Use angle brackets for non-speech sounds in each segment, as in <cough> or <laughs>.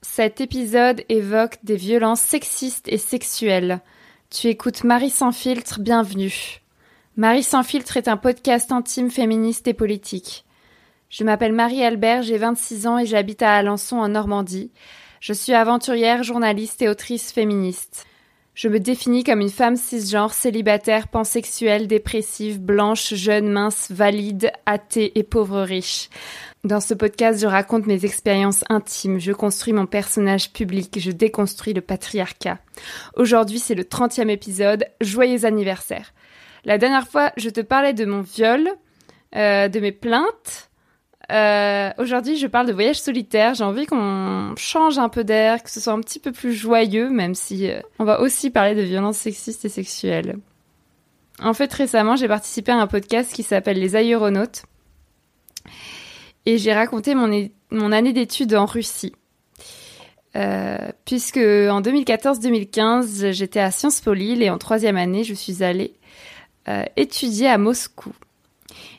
Cet épisode évoque des violences sexistes et sexuelles. Tu écoutes Marie sans filtre, bienvenue. Marie sans filtre est un podcast intime féministe et politique. Je m'appelle Marie Albert, j'ai 26 ans et j'habite à Alençon en Normandie. Je suis aventurière, journaliste et autrice féministe. Je me définis comme une femme cisgenre, célibataire, pansexuelle, dépressive, blanche, jeune, mince, valide, athée et pauvre riche. Dans ce podcast, je raconte mes expériences intimes, je construis mon personnage public, je déconstruis le patriarcat. Aujourd'hui, c'est le 30e épisode. Joyeux anniversaire. La dernière fois, je te parlais de mon viol, euh, de mes plaintes. Euh, Aujourd'hui, je parle de voyage solitaire. J'ai envie qu'on change un peu d'air, que ce soit un petit peu plus joyeux, même si euh, on va aussi parler de violences sexistes et sexuelles. En fait, récemment, j'ai participé à un podcast qui s'appelle Les Aéronautes et j'ai raconté mon, année d'études en Russie. Euh, puisque en 2014-2015, j'étais à Sciences Po Lille et en troisième année, je suis allée étudier à Moscou.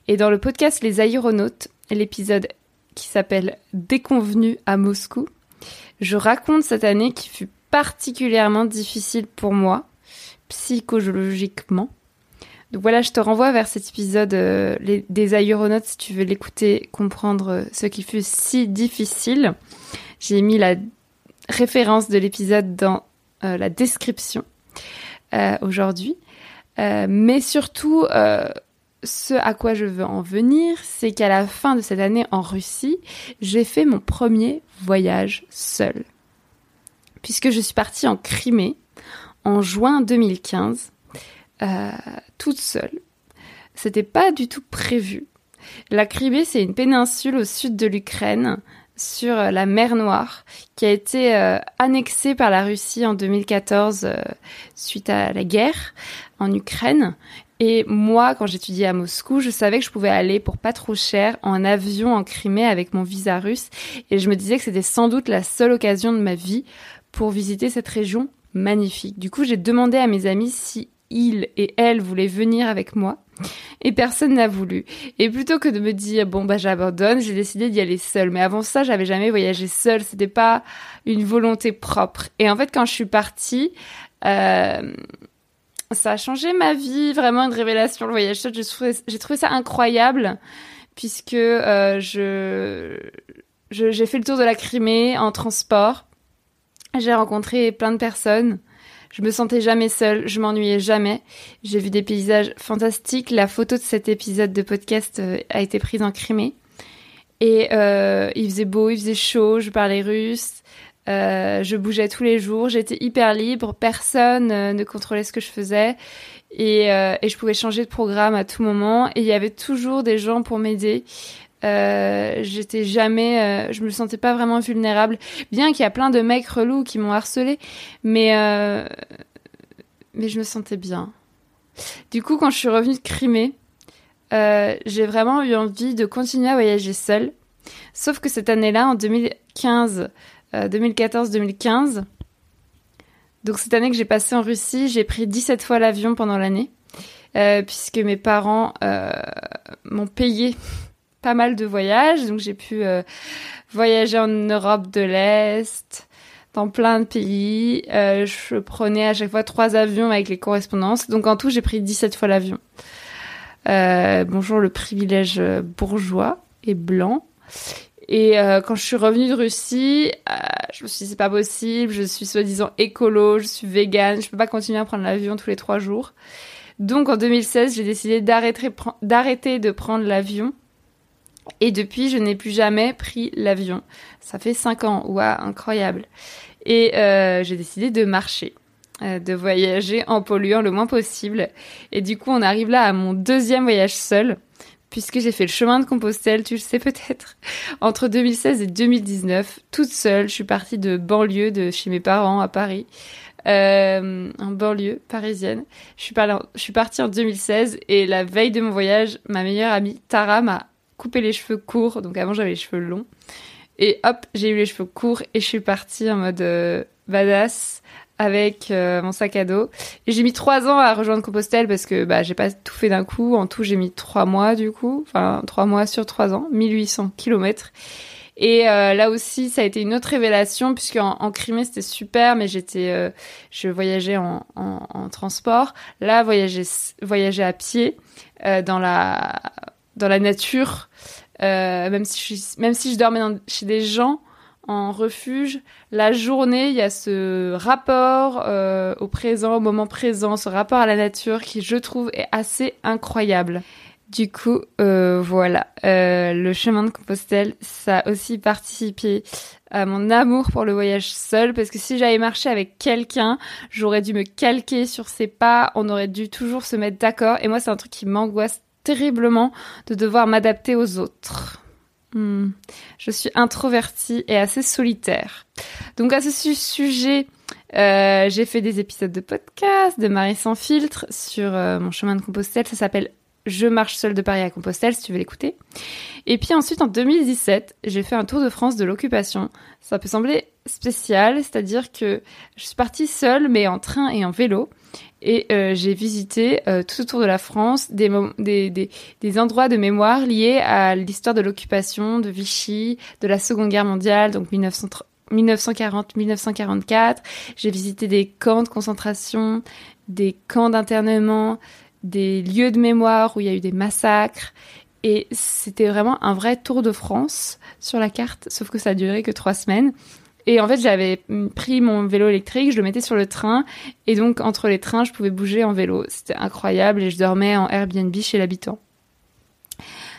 Et dans le podcast Les Aéronautes, l'épisode qui s'appelle Déconvenu à Moscou, je raconte cette année qui fut particulièrement difficile pour moi, psychologiquement. Donc voilà, je te renvoie vers cet épisode euh, des aéronautes si tu veux l'écouter, comprendre euh, ce qui fut si difficile. J'ai mis la référence de l'épisode dans euh, la description aujourd'hui. mais surtout, ce à quoi je veux en venir, c'est qu'à la fin de cette année en Russie, j'ai fait mon premier voyage seul. Puisque je suis partie en Crimée en juin 2015 euh, toute seule. C'était pas du tout prévu. La Crimée, c'est une péninsule au sud de l'Ukraine, sur euh, la mer Noire, qui a été euh, annexée par la Russie en 2014 suite à la guerre en Ukraine. Et moi, quand j'étudiais à Moscou, je savais que je pouvais aller pour pas trop cher en avion en Crimée avec mon visa russe. Et je me disais que c'était sans doute la seule occasion de ma vie pour visiter cette région magnifique. Du coup, j'ai demandé à mes amis si il et elle voulaient venir avec moi et personne n'a voulu. Et plutôt que de me dire bon bah j'abandonne, j'ai décidé d'y aller seule. Mais avant ça, j'avais jamais voyagé seule. C'était pas une volonté propre. Et en fait, quand je suis partie, euh, ça a changé ma vie. Vraiment une révélation. Le voyage seul, j'ai trouvé, j'ai trouvé ça incroyable puisque euh, je j'ai fait le tour de la Crimée en transport. J'ai rencontré plein de personnes. Je me sentais jamais seule, je m'ennuyais jamais. J'ai vu des paysages fantastiques. La photo de cet épisode de podcast euh, a été prise en Crimée. Et euh, il faisait beau, il faisait chaud, je parlais russe, euh, je bougeais tous les jours, j'étais hyper libre, personne ne contrôlait ce que je faisais et, et, je pouvais changer de programme à tout moment et il y avait toujours des gens pour m'aider. Euh, j'étais jamais, euh, je me sentais pas vraiment vulnérable, bien qu'il y a plein de mecs relous qui m'ont harcelé, mais euh, mais je me sentais bien. Du coup, quand je suis revenue de Crimée, j'ai vraiment eu envie de continuer à voyager seule. Sauf que cette année-là, en 2015, 2014-2015, donc cette année que j'ai passée en Russie, j'ai pris 17 fois l'avion pendant l'année, puisque mes parents m'ont payé <laughs> pas mal de voyages. Donc j'ai pu euh, voyager en Europe de l'Est, dans plein de pays. Euh, je prenais à chaque fois trois avions avec les correspondances. Donc en tout, j'ai pris 17 fois l'avion. Euh, bonjour le privilège bourgeois et blanc. Et quand je suis revenue de Russie, je me suis dit c'est pas possible, je suis soi-disant écolo, je suis végane, je peux pas continuer à prendre l'avion tous les trois jours. Donc en 2016, j'ai décidé d'arrêter de prendre l'avion et depuis, je n'ai plus jamais pris l'avion. Ça fait cinq ans. Waouh, incroyable. Et euh, j'ai décidé de marcher, euh, de voyager en polluant le moins possible. Et du coup, on arrive là à mon deuxième voyage seul, puisque j'ai fait le chemin de Compostelle, tu le sais peut-être, entre 2016 et 2019, toute seule. Je suis partie de banlieue, de chez mes parents à Paris. Euh, en banlieue parisienne. Je suis, partie en 2016 et la veille de mon voyage, ma meilleure amie Tara m'a coupé les cheveux courts. Donc avant, j'avais les cheveux longs. Et hop, j'ai eu les cheveux courts et je suis partie en mode euh, badass avec euh, mon sac à dos. Et j'ai mis trois ans à rejoindre Compostelle parce que bah j'ai pas tout fait d'un coup. En tout, j'ai mis trois mois du coup, enfin trois mois sur trois ans, 1800 kilomètres. Et euh, là aussi, ça a été une autre révélation puisque en, Crimée c'était super, mais j'étais, euh, je voyageais en, en, en, transport. Là, voyager, voyager à pied euh, dans la dans la nature, même si je, même si je dormais chez des gens en refuge, la journée, il y a ce rapport au présent, au moment présent, ce rapport à la nature qui, je trouve, est assez incroyable. Du coup, euh, voilà, euh, le chemin de Compostelle, ça a aussi participé à mon amour pour le voyage seul, parce que si j'avais marché avec quelqu'un, j'aurais dû me calquer sur ses pas, on aurait dû toujours se mettre d'accord, et moi c'est un truc qui m'angoisse terriblement de devoir m'adapter aux autres. Hmm. Je suis introvertie et assez solitaire. Donc à ce sujet, euh, j'ai fait des épisodes de podcast de Marie sans filtre sur mon chemin de Compostelle. Ça s'appelle je marche seule de Paris à Compostelle, si tu veux l'écouter. Et puis ensuite, en 2017, j'ai fait un tour de France de l'occupation. Ça peut sembler spécial, c'est-à-dire que je suis partie seule, mais en train et en vélo. Et euh, j'ai visité euh, tout autour de la France des, des, endroits de mémoire liés à l'histoire de l'occupation, de Vichy, de la Seconde Guerre mondiale, donc 1940-1944. J'ai visité des camps de concentration, des camps d'internement, des lieux de mémoire où il y a eu des massacres. Et c'était vraiment un vrai tour de France sur la carte, sauf que ça a duré que trois semaines. Et en fait, j'avais pris mon vélo électrique, je le mettais sur le train, et donc entre les trains, je pouvais bouger en vélo. C'était incroyable, et je dormais en Airbnb chez l'habitant.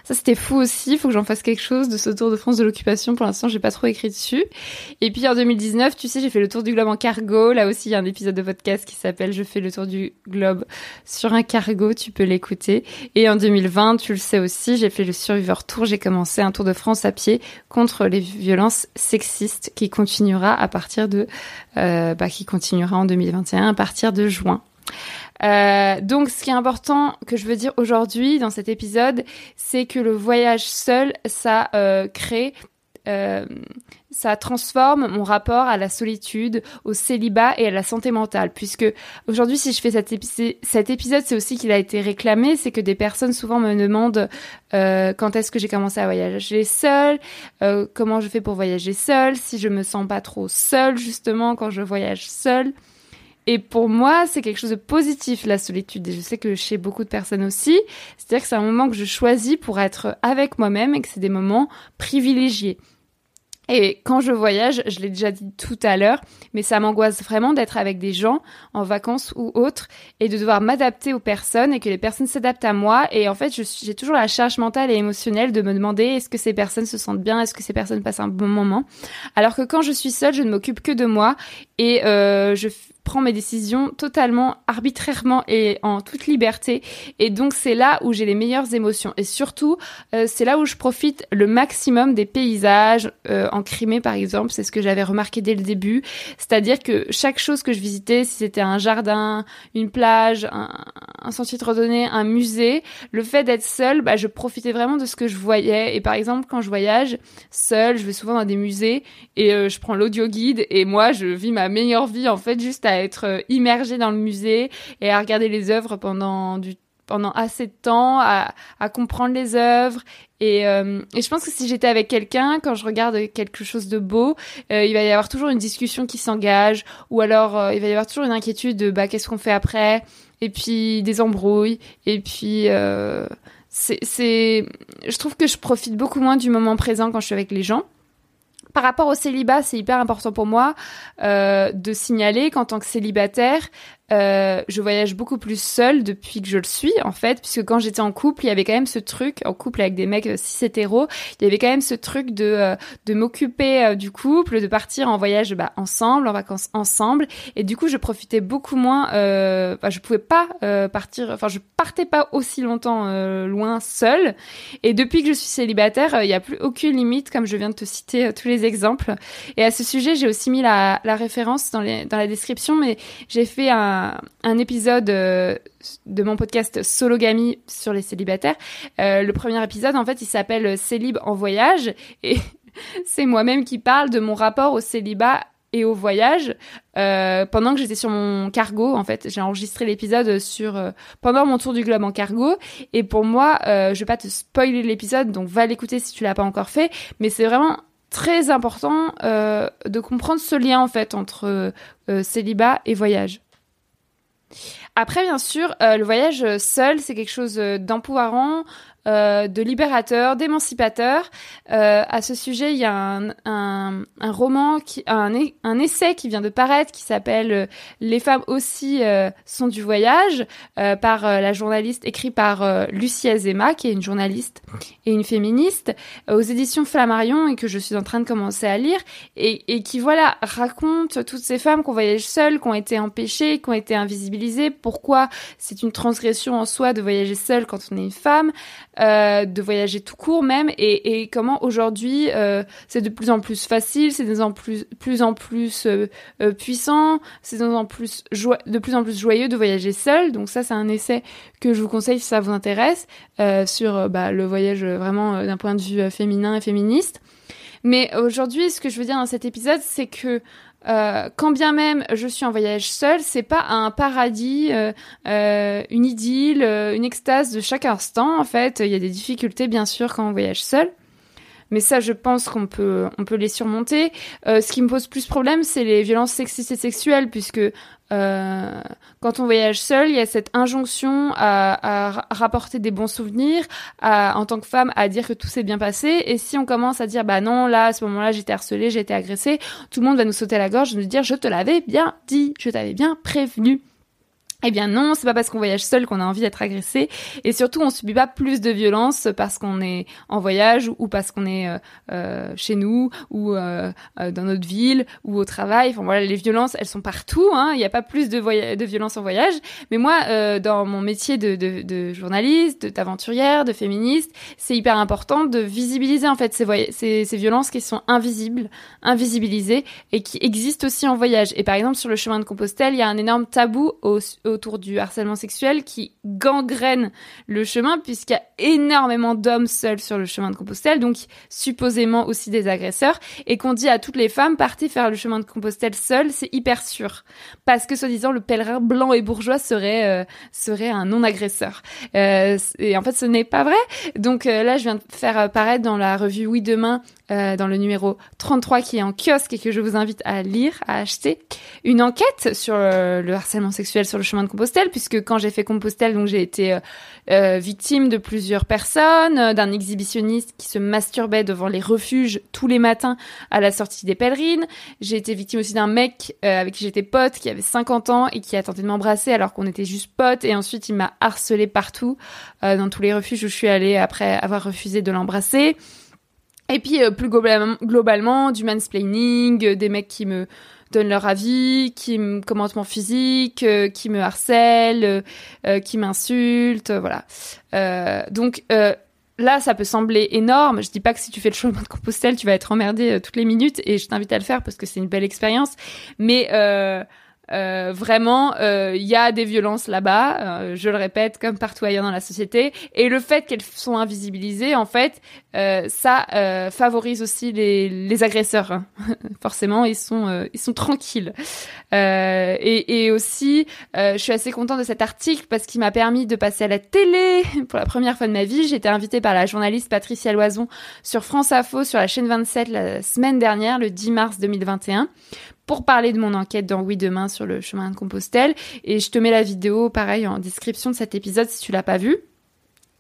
Ça, c'était fou aussi. Il faut que j'en fasse quelque chose de ce Tour de France de l'occupation. Pour l'instant, j'ai pas trop écrit dessus. Et puis en 2019, tu sais, j'ai fait le tour du globe en cargo. Là aussi, il y a un épisode de podcast qui s'appelle Je fais le tour du globe sur un cargo. Tu peux l'écouter. Et en 2020, tu le sais aussi, j'ai fait le Survivor Tour. J'ai commencé un Tour de France à pied contre les violences sexistes qui continuera à partir de, euh, bah, qui continuera en 2021 à partir de juin. Euh, donc, ce qui est important que je veux dire aujourd'hui dans cet épisode, c'est que le voyage seul, ça euh, crée euh, ça transforme mon rapport à la solitude, au célibat et à la santé mentale. Puisque aujourd'hui, si je fais cet, épisode, c'est aussi qu'il a été réclamé, c'est que des personnes souvent me demandent quand est-ce que j'ai commencé à voyager seule, comment je fais pour voyager seule, si je me sens pas trop seule justement quand je voyage seule. Et pour moi, c'est quelque chose de positif, la solitude. Et je sais que chez beaucoup de personnes aussi, c'est-à-dire que c'est un moment que je choisis pour être avec moi-même et que c'est des moments privilégiés. Et quand je voyage, je l'ai déjà dit tout à l'heure, mais ça m'angoisse vraiment d'être avec des gens en vacances ou autres et de devoir m'adapter aux personnes et que les personnes s'adaptent à moi. Et en fait, j'ai toujours la charge mentale et émotionnelle de me demander est-ce que ces personnes se sentent bien, est-ce que ces personnes passent un bon moment? Alors que quand je suis seule, je ne m'occupe que de moi et euh, je prends mes décisions totalement arbitrairement et en toute liberté. Et donc c'est là où j'ai les meilleures émotions. Et surtout, euh, c'est là où je profite le maximum des paysages. Euh, en Crimée par exemple, c'est ce que j'avais remarqué dès le début. C'est-à-dire que chaque chose que je visitais, si c'était un jardin, une plage, un, sentier de randonnée, un musée, le fait d'être seule, bah, je profitais vraiment de ce que je voyais. Et par exemple, quand je voyage seule, je vais souvent dans des musées et euh, je prends l'audio guide et moi, je vis ma meilleure vie en fait juste à à être euh, immergé dans le musée et à regarder les œuvres pendant du pendant assez de temps à, à comprendre les œuvres. Et, euh, et je pense que si j'étais avec quelqu'un quand je regarde quelque chose de beau euh, il va y avoir toujours une discussion qui s'engage ou alors il va y avoir toujours une inquiétude de bah qu'est-ce qu'on fait après? Et puis des embrouilles. Et puis c'est c'est je trouve que je profite beaucoup moins du moment présent quand je suis avec les gens par rapport au célibat, c'est hyper important pour moi euh, de signaler qu'en tant que célibataire, euh, je voyage beaucoup plus seule depuis que je le suis en fait, puisque quand j'étais en couple, il y avait quand même ce truc, en couple avec des mecs cis hétéros, il y avait quand même ce truc de euh, de m'occuper euh, du couple, de partir en voyage bah, ensemble, en vacances ensemble, et du coup je profitais beaucoup moins. Euh, je pouvais pas euh, partir, enfin je partais pas aussi longtemps loin seule. Et depuis que je suis célibataire, il n'y a plus aucune limite, comme je viens de te citer tous les exemples. Et à ce sujet, j'ai aussi mis la, la référence dans les dans la description, mais j'ai fait un un, épisode euh, de mon podcast Sologamy sur les célibataires. Euh, le premier épisode, en fait, il s'appelle Célib en voyage et <laughs> c'est moi-même qui parle de mon rapport au célibat et au voyage euh, pendant que j'étais sur mon cargo en fait j'ai enregistré l'épisode sur pendant mon tour du globe en cargo et pour moi je vais pas te spoiler l'épisode donc va l'écouter si tu l'as pas encore fait mais c'est vraiment très important de comprendre ce lien en fait entre célibat et voyage. Après, bien sûr, le voyage seul, c'est quelque chose d'empouvoirant, euh, de libérateur, d'émancipateur. Euh, à ce sujet, il y a un, un, un roman, qui, un, un, essai qui vient de paraître qui s'appelle euh, Les femmes aussi sont du voyage par la journaliste écrit par Lucie Azema, qui est une journaliste et une féministe, aux éditions Flammarion et que je suis en train de commencer à lire et, et qui voilà raconte toutes ces femmes qu'on voyage seules, qui ont été empêchées, qui ont été invisibilisées. Pourquoi c'est une transgression en soi de voyager seule quand on est une femme? Euh, de voyager tout court même, et, et comment aujourd'hui euh, c'est de plus en plus facile, c'est de plus en plus, plus, en plus euh, puissant, c'est de, plus de plus en plus joyeux de voyager seul. Donc ça, c'est un essai que je vous conseille si ça vous intéresse sur bah, le voyage vraiment d'un point de vue féminin et féministe. Mais aujourd'hui, ce que je veux dire dans cet épisode, c'est que euh, quand bien même je suis en voyage seule, c'est pas un paradis, euh, euh, une idylle, une extase de chaque instant. En fait, il y a des difficultés bien sûr quand on voyage seul. Mais ça, je pense qu'on peut, on peut les surmonter. ce qui me pose plus problème, c'est les violences sexistes et sexuelles, puisque euh, quand on voyage seul, il y a cette injonction à, rapporter des bons souvenirs, à, en tant que femme, à dire que tout s'est bien passé. Et si on commence à dire, bah non, là, à ce moment-là, j'étais harcelée, j'ai été agressée, tout le monde va nous sauter à la gorge, nous dire, je te l'avais bien dit, je t'avais bien prévenu. Eh bien non, c'est pas parce qu'on voyage seul qu'on a envie d'être agressé et surtout on subit pas plus de violence parce qu'on est en voyage ou parce qu'on est euh, euh, chez nous ou euh, dans notre ville ou au travail. Enfin voilà, les violences elles sont partout. Hein. Il n'y a pas plus de, de violence en voyage. Mais moi, dans mon métier de, de, de journaliste, d'aventurière, de féministe, c'est hyper important de visibiliser en fait ces, ces, ces violences qui sont invisibles, invisibilisées et qui existent aussi en voyage. Et par exemple sur le chemin de Compostelle, il y a un énorme tabou au autour du harcèlement sexuel qui gangrène le chemin puisqu'il y a énormément d'hommes seuls sur le chemin de Compostelle, donc supposément aussi des agresseurs, et qu'on dit à toutes les femmes partez faire le chemin de Compostelle seul, c'est hyper sûr, parce que soi-disant le pèlerin blanc et bourgeois serait euh, serait un non-agresseur. Euh, et en fait, ce n'est pas vrai. Donc euh, là, je viens de faire paraître dans la revue Oui demain dans le numéro 33 qui est en kiosque et que je vous invite à lire, à acheter, une enquête sur le, harcèlement sexuel sur le chemin Compostelle, puisque quand j'ai fait Compostelle, donc j'ai été euh, victime de plusieurs personnes, d'un exhibitionniste qui se masturbait devant les refuges tous les matins à la sortie des pèlerines. J'ai été victime aussi d'un mec avec qui j'étais pote, qui avait 50 ans et qui a tenté de m'embrasser alors qu'on était juste potes, et ensuite il m'a harcelé partout, dans tous les refuges où je suis allée après avoir refusé de l'embrasser. Et puis euh, plus globalement, du mansplaining, euh, des mecs qui me donnent leur avis, qui me commentent mon physique, euh, qui me harcèlent, qui m'insultent, voilà. donc là, ça peut sembler énorme. Je dis pas que si tu fais le chemin de Compostelle, tu vas être emmerdé toutes les minutes, et je t'invite à le faire parce que c'est une belle expérience. Mais euh, vraiment, il euh, y a des violences là-bas, euh, je le répète, comme partout ailleurs dans la société. Et le fait qu'elles sont invisibilisées, en fait, ça favorise aussi les, les agresseurs. Hein. <laughs> Forcément, ils sont, ils sont tranquilles. Et, et, aussi, je suis assez contente de cet article parce qu'il m'a permis de passer à la télé <laughs> pour la première fois de ma vie. J'ai été invitée par la journaliste Patricia Loison sur France Info sur la chaîne 27 la semaine dernière, le 10 mars 2021 pour parler de mon enquête dans Oui Demain sur le chemin de Compostelle. Et je te mets la vidéo, pareil, en description de cet épisode si tu l'as pas vu.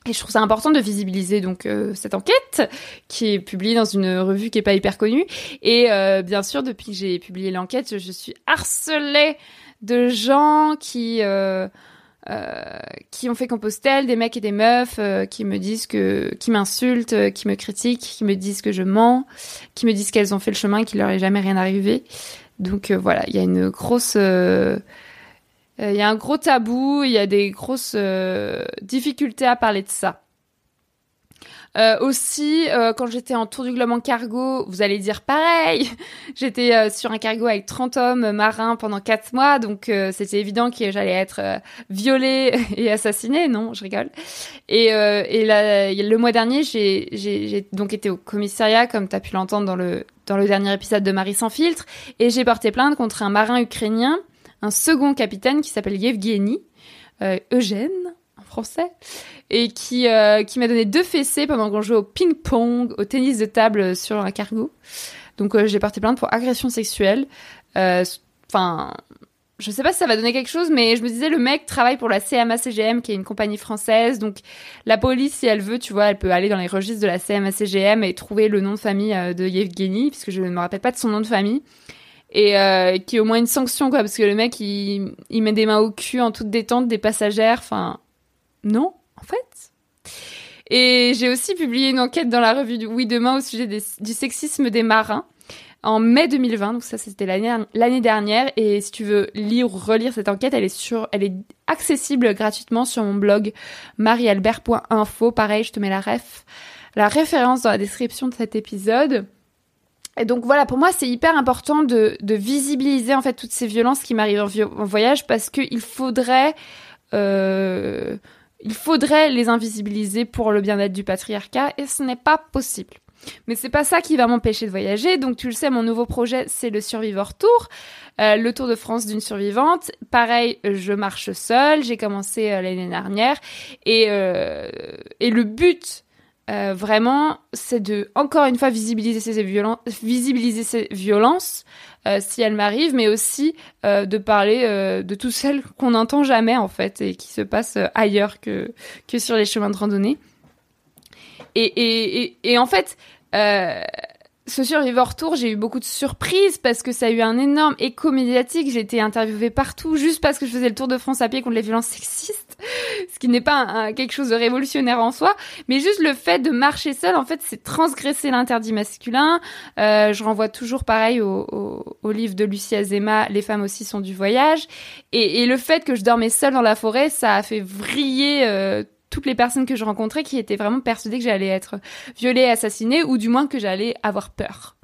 Et je trouve ça important de visibiliser donc euh, cette enquête qui est publiée dans une revue qui est pas hyper connue. Et euh, bien sûr, depuis que j'ai publié l'enquête, je suis harcelée de gens qui euh, qui ont fait Compostelle, des mecs et des meufs qui me disent que, qui m'insultent, qui me critiquent, qui me disent que je mens, qui me disent qu'elles ont fait le chemin et qu'il leur est jamais rien arrivé. Donc euh, voilà, il y a une grosse, euh, euh, il y a un gros tabou, il y a des grosses difficultés à parler de ça. Euh, aussi, euh, quand j'étais en tour du globe en cargo, vous allez dire pareil. <laughs> j'étais euh, sur un cargo avec 30 hommes marins pendant 4 mois, donc c'était évident que j'allais être violée <laughs> et assassinée. Non, je rigole. Et, et le mois dernier, j'ai donc été au commissariat, comme tu as pu l'entendre dans le, dans le dernier épisode de Marie sans filtre, et j'ai porté plainte contre un marin ukrainien, un second capitaine qui s'appelle Yevgeny, Eugène, français et qui euh, qui m'a donné deux fessées pendant qu'on jouait au ping-pong, au tennis de table sur un cargo. Donc j'ai porté plainte pour agression sexuelle. Enfin, je sais pas si ça va donner quelque chose, mais je me disais, le mec travaille pour la CMA-CGM, qui est une compagnie française. Donc, la police, si elle veut, tu vois, elle peut aller dans les registres de la CMA-CGM et trouver le nom de famille euh, de Yevgeny, puisque je ne me rappelle pas de son nom de famille. Et euh, qui est au moins une sanction, quoi, parce que le mec, il, il met des mains au cul en toute détente des passagères. Enfin, non, en fait. Et j'ai aussi publié une enquête dans la revue Oui Demain au sujet du sexisme des marins en mai 2020. Donc ça, c'était l'année dernière. Et si tu veux lire ou relire cette enquête, elle est sur, elle est accessible gratuitement sur mon blog marialbert.info. Pareil, je te mets la ref, la référence dans la description de cet épisode. Et donc voilà, pour moi, c'est hyper important de, de, visibiliser en fait toutes ces violences qui m'arrivent en, voyage parce qu'il faudrait, euh, il faudrait les invisibiliser pour le bien-être du patriarcat et ce n'est pas possible. Mais c'est pas ça qui va m'empêcher de voyager. Donc tu le sais, mon nouveau projet, c'est le Survivor Tour, euh, le Tour de France d'une survivante. Pareil, je marche seule. J'ai commencé euh, l'année dernière et euh, et le but euh, vraiment, c'est de encore une fois visibiliser ces violences, visibiliser ces violences euh, si elles m'arrivent, mais aussi euh, de parler de toutes <laughs> celles qu'on n'entend jamais en fait et qui se passent ailleurs que que sur les chemins de randonnée. Et, et, et, et en fait, euh, ce Survivor Tour, j'ai eu beaucoup de surprises parce que ça a eu un énorme écho médiatique. J'ai été interviewée partout juste parce que je faisais le Tour de France à pied contre les violences sexistes, <laughs> ce qui n'est pas quelque chose de révolutionnaire en soi, mais juste le fait de marcher seule, en fait, c'est transgresser l'interdit masculin. Euh, je renvoie toujours pareil au, au, au, livre de Lucie Azema, Les femmes aussi sont du voyage, et, et, le fait que je dormais seule dans la forêt, ça a fait vriller euh, toutes les personnes que je rencontrais qui étaient vraiment persuadées que j'allais être violée, assassinée, ou du moins que j'allais avoir peur.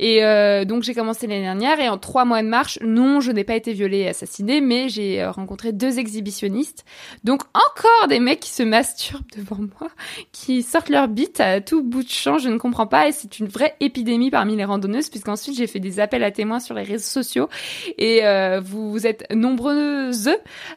Et euh, donc j'ai commencé l'année dernière et en trois mois de marche, non, je n'ai pas été violée et assassinée, mais j'ai euh, rencontré deux exhibitionnistes. Donc encore des mecs qui se masturbent <laughs> devant moi, qui sortent leur bite à tout bout de champ, je ne comprends pas et c'est une vraie épidémie parmi les randonneuses puisqu'ensuite j'ai fait des appels à témoins sur les réseaux sociaux et euh, vous, vous, êtes nombreuses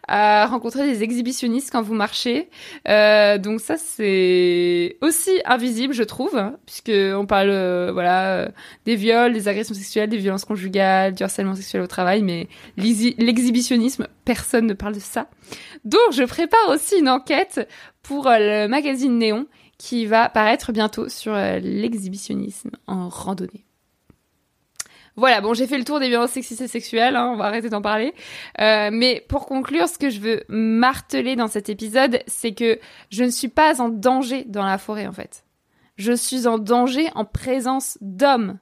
à rencontrer des exhibitionnistes quand vous marchez. Euh, donc ça c'est aussi invisible je trouve, hein, puisque on parle euh, voilà des des agressions sexuelles, des violences conjugales, du harcèlement sexuel au travail, mais l'exhibitionnisme, personne ne parle de ça. Donc je prépare aussi une enquête pour euh, le magazine Néon qui va paraître bientôt sur euh, l'exhibitionnisme en randonnée. Voilà, bon, j'ai fait le tour des violences sexistes et sexuelles, hein, on va arrêter d'en parler. Euh, mais pour conclure, ce que je veux marteler dans cet épisode, c'est que je ne suis pas en danger dans la forêt, en fait. Je suis en danger en présence d'hommes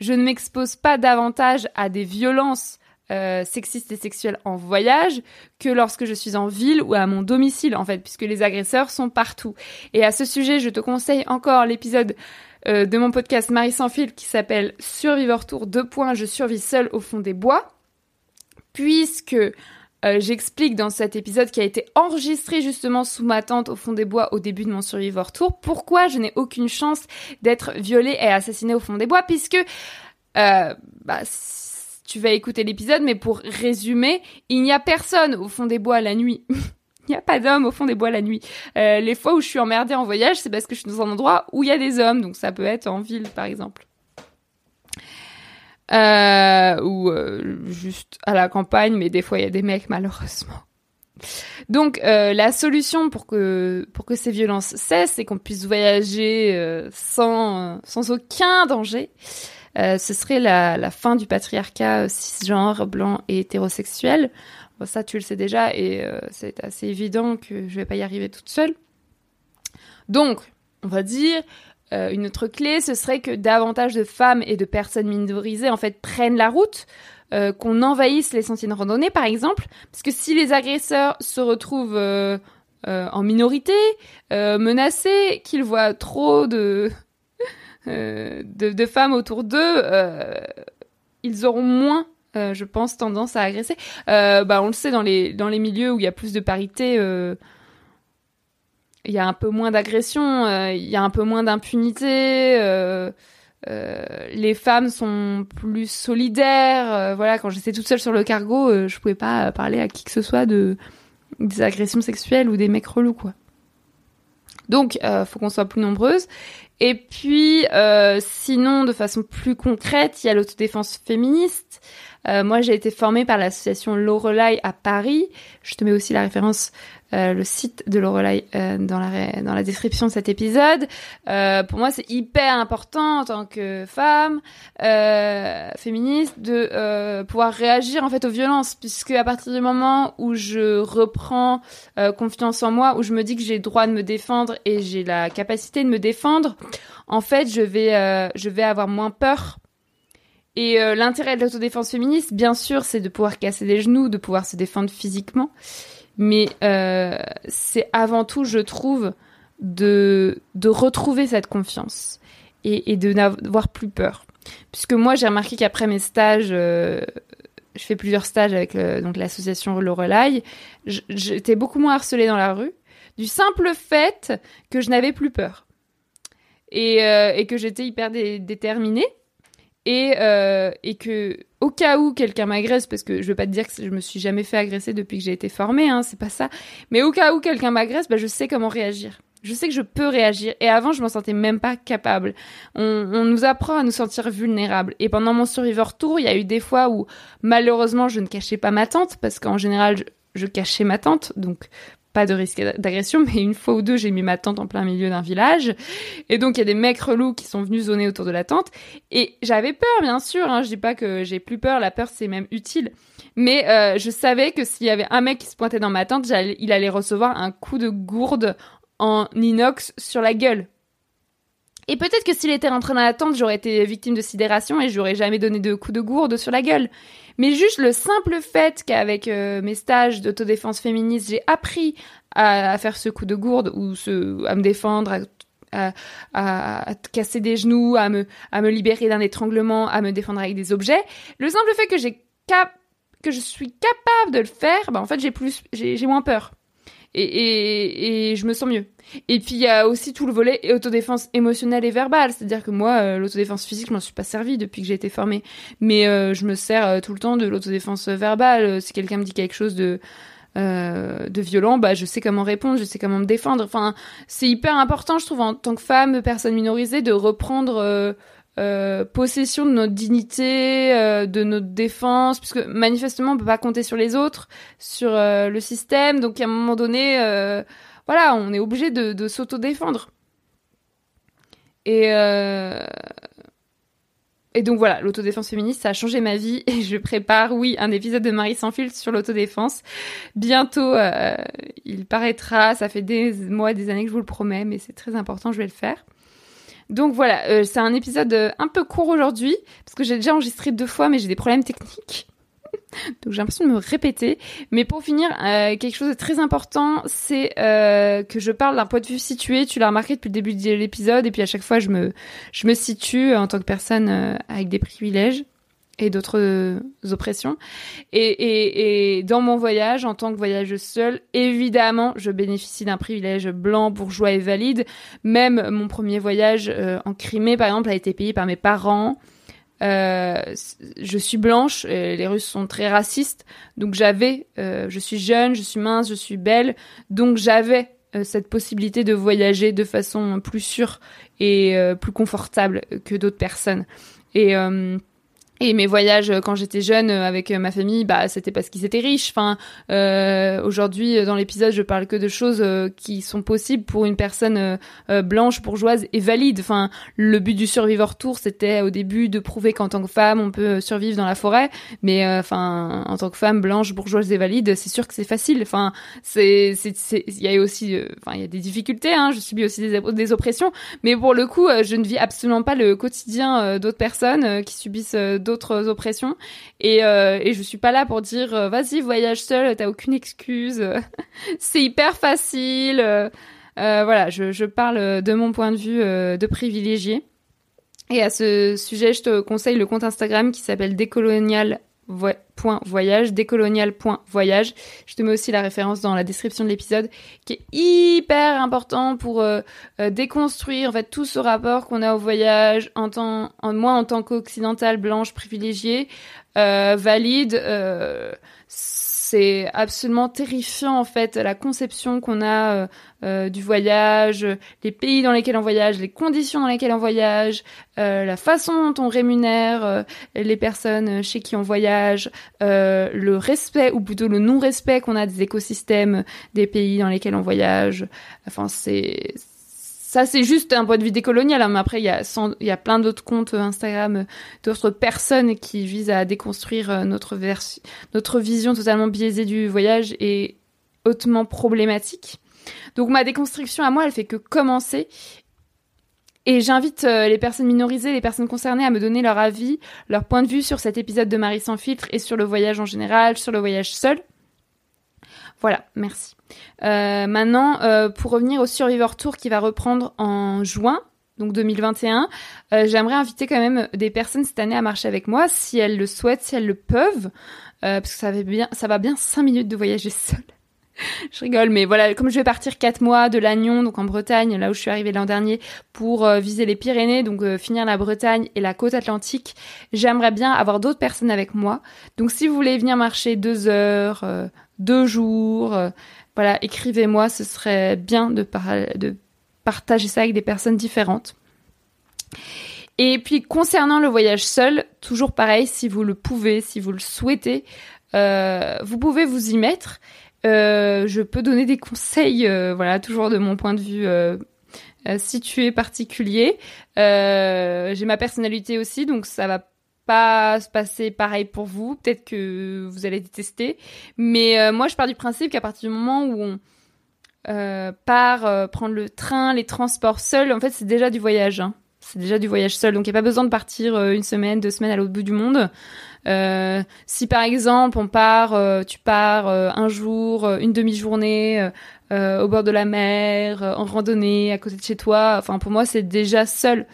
je ne m'expose pas davantage à des violences euh, sexistes et sexuelles en voyage que lorsque je suis en ville ou à mon domicile en fait, puisque les agresseurs sont partout. Et à ce sujet, je te conseille encore l'épisode euh, de mon podcast Marie sans fil qui s'appelle Survivor Tour 2 points, je survis seul au fond des bois, puisque euh, j'explique dans cet épisode qui a été enregistré justement sous ma tente au fond des bois au début de mon Survivor Tour, pourquoi je n'ai aucune chance d'être violée et assassinée au fond des bois, puisque euh, bah, tu vas écouter l'épisode, mais pour résumer, il n'y a personne au fond des bois la nuit. <laughs> il n'y a pas d'hommes au fond des bois la nuit. Euh, les fois où je suis emmerdée en voyage, c'est parce que je suis dans un endroit où il y a des hommes, donc ça peut être en ville par exemple euh, ou euh, juste à la campagne, mais des fois il y a des mecs malheureusement. Donc euh, la solution pour que pour que ces violences cessent et qu'on puisse voyager euh, sans sans aucun danger, euh, ce serait la, la fin du patriarcat cisgenre, blanc et hétérosexuel. Bon, ça tu le sais déjà et c'est assez évident que je vais pas y arriver toute seule. Donc on va dire euh, une autre clé, ce serait que davantage de femmes et de personnes minorisées en fait prennent la route, euh, qu'on envahisse les sentiers de randonnée par exemple, parce que si les agresseurs se retrouvent euh, en minorité, menacés, qu'ils voient trop de, <laughs> de, de, femmes autour d'eux, ils auront moins je pense, tendance à agresser. bah, on le sait dans les dans les milieux où il y a plus de parité, il y a un peu moins d'agression, euh, il y a un peu moins d'impunité. Euh, euh, les femmes sont plus solidaires. voilà, quand j'étais toute seule sur le cargo, je pouvais pas parler à qui que ce soit de des agressions sexuelles ou des mecs relous, quoi. Donc, faut qu'on soit plus nombreuses. Et puis, sinon, de façon plus concrète, il y a l'autodéfense féministe. Moi, j'ai été formée par l'association Lorelai à Paris. Je te mets aussi la référence euh, le site de Lorelai euh, dans, la, dans la description de cet épisode. Euh, pour moi, c'est hyper important en tant que femme euh, féministe de euh, pouvoir réagir en fait aux violences, puisque à partir du moment où je reprends confiance en moi, où je me dis que j'ai le droit de me défendre et j'ai la capacité de me défendre, en fait, je vais je vais avoir moins peur. Et l'intérêt de l'autodéfense féministe, bien sûr, c'est de pouvoir casser les genoux, de pouvoir se défendre physiquement mais euh, c'est avant tout, je trouve, de, de retrouver cette confiance et, de n'avoir plus peur. Puisque moi, j'ai remarqué qu'après mes stages, euh, je fais plusieurs stages avec le, donc l'association Lorelai, j'étais beaucoup moins harcelée dans la rue, du simple fait que je n'avais plus peur. Et, euh, et que j'étais hyper déterminée et, euh, et que au cas où quelqu'un m'agresse, parce que je veux pas te dire que je me suis jamais fait agresser depuis que j'ai été formée, hein, c'est pas ça, mais au cas où quelqu'un m'agresse, bah, je sais comment réagir. Je sais que je peux réagir. Et avant, je m'en sentais même pas capable. On, on, nous apprend à nous sentir vulnérables. Et pendant mon Survivor Tour, il y a eu des fois où, malheureusement, je ne cachais pas ma tante, parce qu'en général, je, je, cachais ma tante. Donc, pas de risque d'agression, mais une fois ou deux, j'ai mis ma tente en plein milieu d'un village. Et donc, il y a des mecs relous qui sont venus zoner autour de la tente. Et j'avais peur, bien sûr. Hein. Je dis pas que j'ai plus peur. La peur, c'est même utile. Mais euh, je savais que s'il y avait un mec qui se pointait dans ma tente, il allait recevoir un coup de gourde en inox sur la gueule. Et peut-être que s'il était rentré dans la tente, j'aurais été victime de sidération et j'aurais jamais donné de coup de gourde sur la gueule. Mais juste le simple fait qu'avec euh, mes stages d'autodéfense féministe, j'ai appris à, faire ce coup de gourde ou à me défendre, à, à, casser des genoux, à me, libérer d'un étranglement, à me défendre avec des objets. Le simple fait que j'ai que je suis capable de le faire, bah en fait j'ai plus, j'ai moins peur et, et, et je me sens mieux. Et puis il y a aussi tout le volet autodéfense émotionnelle et verbale, c'est-à-dire que moi euh, l'autodéfense physique je m'en suis pas servi depuis que j'ai été formée, mais euh, je me sers euh, tout le temps de l'autodéfense verbale. Si quelqu'un me dit quelque chose de de violent, bah je sais comment répondre, je sais comment me défendre. Enfin, c'est hyper important, je trouve, en tant que femme, personne minorisée, de reprendre euh, possession de notre dignité, euh, de notre défense, puisque manifestement on peut pas compter sur les autres, sur euh, le système, donc à un moment donné, voilà, on est obligé de, de s'auto-défendre. Et donc voilà, l'autodéfense féministe, ça a changé ma vie et je prépare, oui, un épisode de Marie sans filtre sur l'autodéfense. Bientôt, il paraîtra, ça fait des mois, des années que je vous le promets, mais c'est très important, je vais le faire. Donc voilà, euh, c'est un épisode euh, un peu court aujourd'hui, parce que j'ai déjà enregistré deux fois, mais j'ai des problèmes techniques. <laughs> Donc j'ai l'impression de me répéter. Mais pour finir, euh, quelque chose de très important, c'est que je parle d'un point de vue situé. Tu l'as remarqué depuis le début de l'épisode, et puis à chaque fois, je me, je me situe en tant que personne avec des privilèges et d'autres euh, oppressions. Et, et, et, dans mon voyage, en tant que voyageuse seule, évidemment, je bénéficie d'un privilège blanc, bourgeois et valide. Même mon premier voyage euh, en Crimée, par exemple, a été payé par mes parents. Euh, je suis blanche, les Russes sont très racistes, donc j'avais, je suis jeune, je suis mince, je suis belle, donc j'avais cette possibilité de voyager de façon plus sûre et plus confortable que d'autres personnes. Et et mes voyages euh, quand j'étais jeune euh, avec euh, ma famille, bah c'était parce qu'ils étaient riches. Enfin, euh, aujourd'hui dans l'épisode, je parle que de choses qui sont possibles pour une personne blanche, bourgeoise et valide. Enfin, le but du Survivor Tour, c'était au début de prouver qu'en tant que femme, on peut survivre dans la forêt. Mais enfin, en tant que femme blanche, bourgeoise et valide, c'est sûr que c'est facile. Enfin, c'est, c'est, il y a aussi, enfin, il y a des difficultés. Hein, je subis aussi des, des oppressions, mais pour le coup, je ne vis absolument pas le quotidien d'autres personnes qui subissent oppressions. Et, euh, et je suis pas là pour dire euh, vas-y voyage seul, t'as aucune excuse, <laughs> c'est hyper facile. Euh, voilà, je, je, parle de mon point de vue de privilégié. Et à ce sujet, je te conseille le compte Instagram qui s'appelle décolonial décolonial.voyage, décolonial.voyage. Je te mets aussi la référence dans la description de l'épisode, qui est hyper important pour euh, euh, déconstruire en fait tout ce rapport qu'on a au voyage en tant, en, moi en tant qu'occidentale blanche privilégiée, euh, valide. C'est absolument terrifiant en fait la conception qu'on a euh, euh, du voyage, les pays dans lesquels on voyage, les conditions dans lesquelles on voyage, euh, la façon dont on rémunère les personnes chez qui on voyage, le respect ou plutôt le non-respect qu'on a des écosystèmes des pays dans lesquels on voyage. Enfin c'est ça c'est juste un point de vue décolonial, hein, mais après il y a, plein d'autres comptes Instagram euh, d'autres personnes qui visent à déconstruire euh, notre, notre vision totalement biaisée du voyage et hautement problématique. Donc ma déconstruction à moi, elle fait que commencer. Et j'invite euh, les personnes minorisées, les personnes concernées à me donner leur avis, leur point de vue sur cet épisode de Marie sans filtre et sur le voyage en général, sur le voyage seul. Voilà, merci. Euh, maintenant, euh, pour revenir au Survivor Tour qui va reprendre en juin, donc 2021, euh, j'aimerais inviter quand même des personnes cette année à marcher avec moi, si elles le souhaitent, si elles le peuvent, parce que ça va bien, ça va bien 5 minutes de voyager <laughs> seule. je rigole, mais voilà, comme je vais partir quatre mois de Lannion, donc en Bretagne, là où je suis arrivée l'an dernier, pour viser les Pyrénées, donc finir la Bretagne et la côte atlantique, j'aimerais bien avoir d'autres personnes avec moi. Donc si vous voulez venir marcher deux heures, deux jours, voilà, écrivez-moi, ce serait bien de, partager ça avec des personnes différentes. Et puis concernant le voyage seul, toujours pareil, si vous le pouvez, si vous le souhaitez, euh, vous pouvez vous y mettre. Euh, je peux donner des conseils, euh, voilà, toujours de mon point de vue situé particulier. J'ai ma personnalité aussi, donc ça va pas se passer pareil pour vous. Peut-être que vous allez détester. Mais euh, moi, je pars du principe qu'à partir du moment où on euh, part euh, prendre le train, les transports seuls, en fait, c'est déjà du voyage. Hein. C'est déjà du voyage seul. Donc, il n'y a pas besoin de partir une semaine, deux semaines à l'autre bout du monde. si par exemple, on part, tu pars un jour, une demi-journée au bord de la mer, en randonnée, à côté de chez toi, enfin, pour moi, c'est déjà seul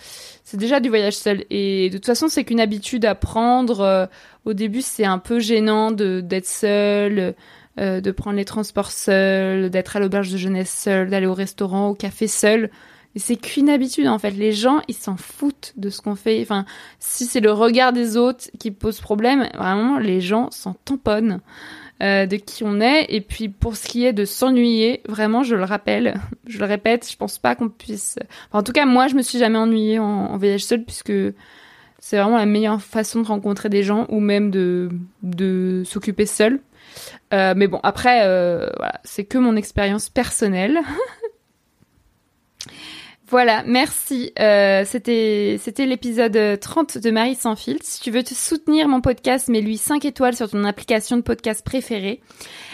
c'est déjà du voyage seul. Et de toute façon, c'est qu'une habitude à prendre. Euh, au début, c'est un peu gênant de d'être seul, euh, de prendre les transports seul, d'être à l'auberge de jeunesse seul, d'aller au restaurant, au café seul. Et c'est qu'une habitude en fait. Les gens, ils s'en foutent de ce qu'on fait. Enfin, si c'est le regard des autres qui pose problème, vraiment, les gens s'en tamponnent. Euh, de qui on est. Et puis pour ce qui est de s'ennuyer, vraiment, je le rappelle, <laughs> je le répète, je pense pas qu'on puisse. en tout cas, moi, je me suis jamais ennuyée en, voyage seul puisque c'est vraiment la meilleure façon de rencontrer des gens ou même de de s'occuper seul. Euh, mais bon, après, euh, c'est que mon expérience personnelle. <laughs> Voilà, merci. Euh, c'était c'était l'épisode 30 de Marie sans filtre. Si tu veux te soutenir mon podcast, mets-lui 5 étoiles sur ton application de podcast préférée.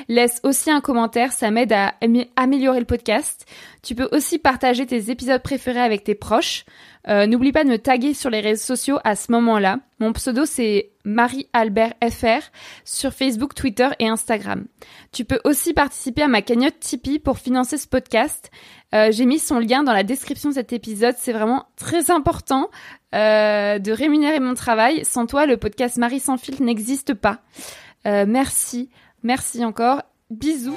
Laisse aussi un commentaire, ça m'aide à améliorer le podcast. Tu peux aussi partager tes épisodes préférés avec tes proches. Euh, n'oublie pas de me taguer sur les réseaux sociaux à ce moment-là. Mon pseudo c'est Marie-Albert FR sur Facebook, Twitter et Instagram. Tu peux aussi participer à ma cagnotte Tipeee pour financer ce podcast. Euh, j'ai mis son lien dans la description de cet épisode. C'est vraiment très important euh, de rémunérer mon travail. Sans toi, le podcast Marie sans fil n'existe pas. merci, merci encore. Bisous.